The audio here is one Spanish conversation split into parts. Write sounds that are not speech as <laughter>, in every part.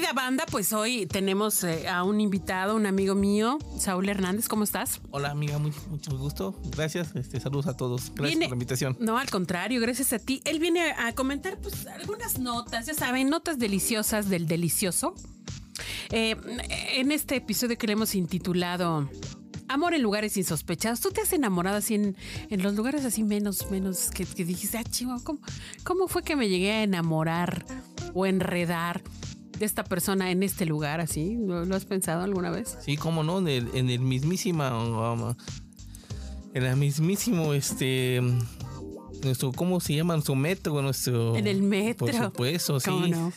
Querida banda, pues hoy tenemos eh, a un invitado, un amigo mío, Saúl Hernández. ¿Cómo estás? Hola amiga, muy, mucho gusto. Gracias. Este, saludos a todos. Gracias Viene- por la invitación. No, al contrario, gracias a ti. Él viene a comentar pues algunas notas, ya saben, notas deliciosas del delicioso. Eh, en este episodio que le hemos intitulado Amor en lugares insospechados. ¿Tú te has enamorado así en, en los lugares así menos, menos que, que dijiste, ah, chihuahua, ¿cómo, ¿cómo fue que me llegué a enamorar o enredar de esta persona en este lugar así? ¿Lo, lo has pensado alguna vez? Sí, cómo no, en el, en el mismísima, um, en el mismísimo, este, nuestro, ¿cómo se llama? Nuestro metro, nuestro. En el metro. Por supuesto, sí. ¿Cómo no?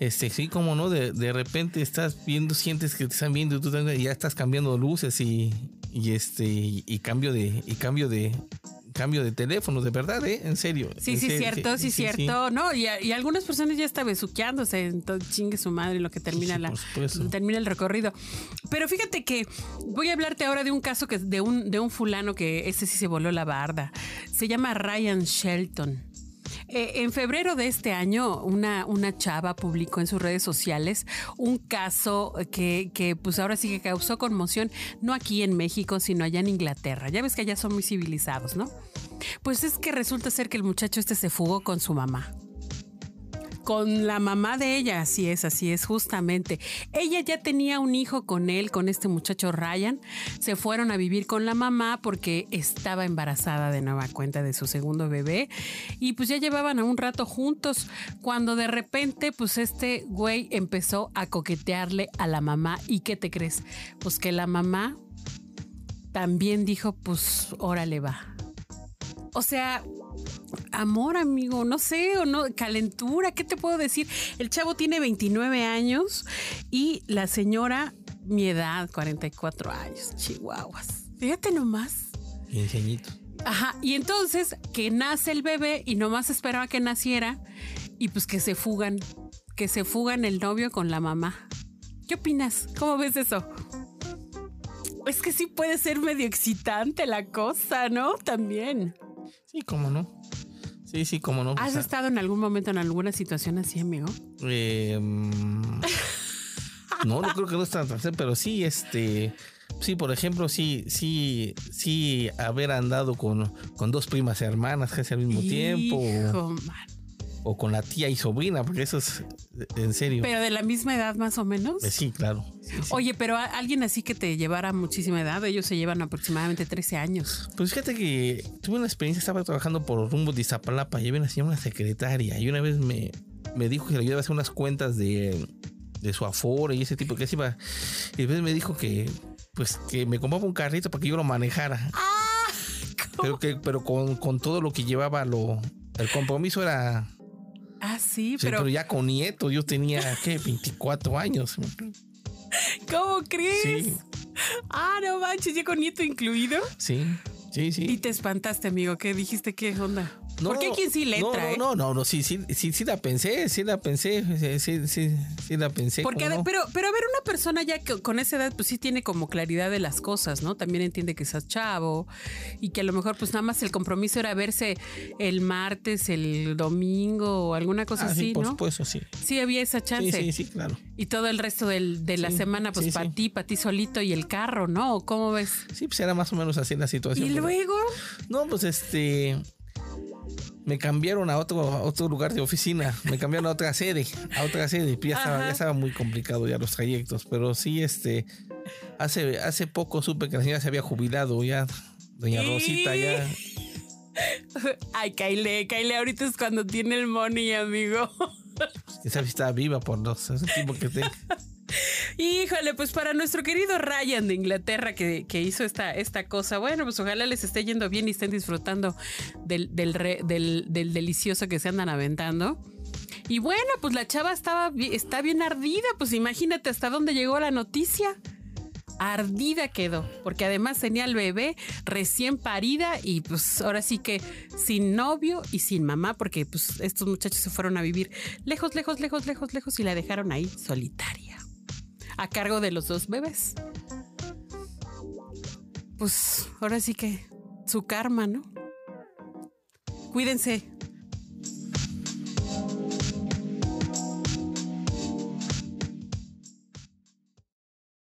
Este, sí, como no, de, de repente estás viendo, sientes que te están viendo y tú ya estás cambiando luces y, y este, y, y cambio de, y cambio de, cambio de teléfono, de verdad, ¿eh? En serio. Sí, en sí, serio, cierto, sí, cierto. No, y, y algunas personas ya está besuqueándose, entonces chingue su madre lo que termina Sí, la termina el recorrido. Pero fíjate que voy a hablarte ahora de un caso que de un de un fulano que ese sí se voló la barda. Se llama Ryan Shelton. Eh, en febrero de este año, una, una chava publicó en sus redes sociales un caso que, que, pues ahora sí que causó conmoción, no aquí en México, sino allá en Inglaterra. Ya ves que allá son muy civilizados, ¿no? Pues es que resulta ser que el muchacho este se fugó con su mamá. Con la mamá de ella, así es, así es, justamente. Ella ya tenía un hijo con él, con este muchacho Ryan. Se fueron a vivir con la mamá porque estaba embarazada de nueva cuenta de su segundo bebé. Y pues ya llevaban a un rato juntos. Cuando de repente, pues este güey empezó a coquetearle a la mamá. ¿Y qué te crees? Pues que la mamá también dijo, pues órale va. O sea, amor, amigo, no sé, o no, calentura, ¿qué te puedo decir? El chavo tiene 29 años y la señora, mi edad, 44 años, chihuahuas. Fíjate nomás. Quinceañito. Ajá, y entonces que nace el bebé y nomás esperaba que naciera y pues que se fugan, que se fugan el novio con la mamá. ¿Qué opinas? ¿Cómo ves eso? Es que sí puede ser medio excitante la cosa, ¿no? También. Sí, cómo no. Sí, sí, cómo no. O ¿Has sea, estado en algún momento en alguna situación así, amigo? Eh, mm, no, no creo que no es tan pero sí, este. Sí, por ejemplo, sí, sí, sí, haber andado con, con dos primas hermanas casi al mismo tiempo. Man. O con la tía y sobrina, porque eso es en serio. Pero de la misma edad más o menos. Eh, sí, claro. Sí, sí. Oye, pero a- alguien así que te llevara muchísima edad, ellos se llevan aproximadamente 13 años. Pues fíjate que tuve una experiencia, estaba trabajando por rumbo de Iztapalapa y había una señora, una secretaria, y una vez me, me dijo que le ayudaba a hacer unas cuentas de, de su aforo y ese tipo que se iba. Y después me dijo que pues que me compraba un carrito para que yo lo manejara. Pero que, pero con, con todo lo que llevaba lo. El compromiso era. Ah, sí, sí, pero, pero ya con nieto, yo tenía ¿qué? 24 años. ¿cómo crees? Sí. Ah, no manches, ya con nieto incluido. Sí, sí, Y sí. te espantaste, amigo. ¿Qué dijiste? ¿Qué onda? No, Porque quien sí le entra, no, ¿eh? no, no, no, sí, sí, sí, sí la pensé, sí la pensé, sí, sí, sí, sí la pensé. Porque, pero, pero a ver, una persona ya que con esa edad, pues sí tiene como claridad de las cosas, ¿no? También entiende que estás chavo y que a lo mejor, pues nada más el compromiso era verse el martes, el domingo o alguna cosa Ah, así, sí, por ¿no? supuesto, sí. Sí, había esa Sí, chance. sí, sí, claro. Y todo el resto del- de la Sí, semana, pues sí, para sí. ti, para ti solito y el carro, ¿no? ¿O ¿Cómo ves? Sí, pues era más o menos así la situación. Y luego, No, pues este. Me cambiaron a otro, a otro lugar de oficina. Me cambiaron a otra sede. A otra sede. Ya estaba, ya estaba muy complicado ya los trayectos. Pero sí, este. Hace, hace poco supe que la señora se había jubilado ya. Doña Rosita ya. <laughs> ay, Kaile, Kaile, ahorita es cuando tiene el money, amigo. Sabe si está viva por los ese tipo que tenga. Híjole, pues para nuestro querido Ryan de Inglaterra que, hizo esta, esta cosa, bueno, pues ojalá les esté yendo bien y estén disfrutando del, del- del delicioso que se andan aventando. Y bueno, pues la chava estaba, está bien ardida, pues imagínate hasta dónde llegó la noticia. Ardida quedó, porque además tenía al bebé recién parida y pues ahora sí que sin novio y sin mamá, porque pues estos muchachos se fueron a vivir lejos, lejos, lejos, lejos, lejos y la dejaron ahí solitaria, a cargo de los dos bebés. Pues ahora sí que su karma, ¿no? Cuídense,